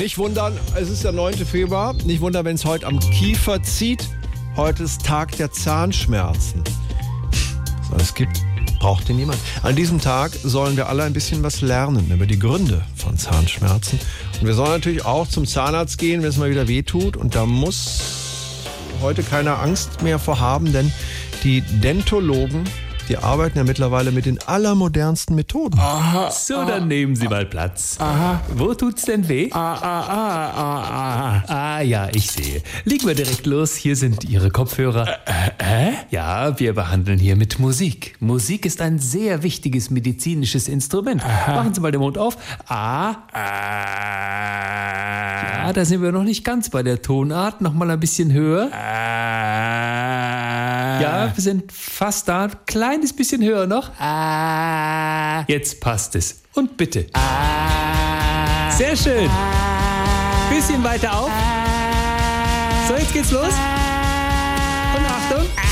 Nicht wundern, es ist der 9. Februar. Nicht wundern, wenn es heute am Kiefer zieht. Heute ist Tag der Zahnschmerzen. Es gibt, braucht ihr niemand. An diesem Tag sollen wir alle ein bisschen was lernen über die Gründe von Zahnschmerzen. Und wir sollen natürlich auch zum Zahnarzt gehen, wenn es mal wieder wehtut. Und da muss heute keine Angst mehr vorhaben, denn die Dentologen die arbeiten ja mittlerweile mit den allermodernsten Methoden. Aha. So, dann nehmen Sie mal Platz. Aha. Wo tut's denn weh? Ah, ah, ah, ah, ah. Ah, ja, ich sehe. Legen wir direkt los. Hier sind Ihre Kopfhörer. Äh, äh? Ja, wir behandeln hier mit Musik. Musik ist ein sehr wichtiges medizinisches Instrument. Aha. Machen Sie mal den Mund auf. Ah. Ah. Ja, da sind wir noch nicht ganz bei der Tonart. Noch mal ein bisschen höher. Ah. Ja, wir sind fast da. Kleines bisschen höher noch. Ah. Jetzt passt es. Und bitte. Ah. Sehr schön. Bisschen weiter auf. So, jetzt geht's los. Ah. Und Achtung.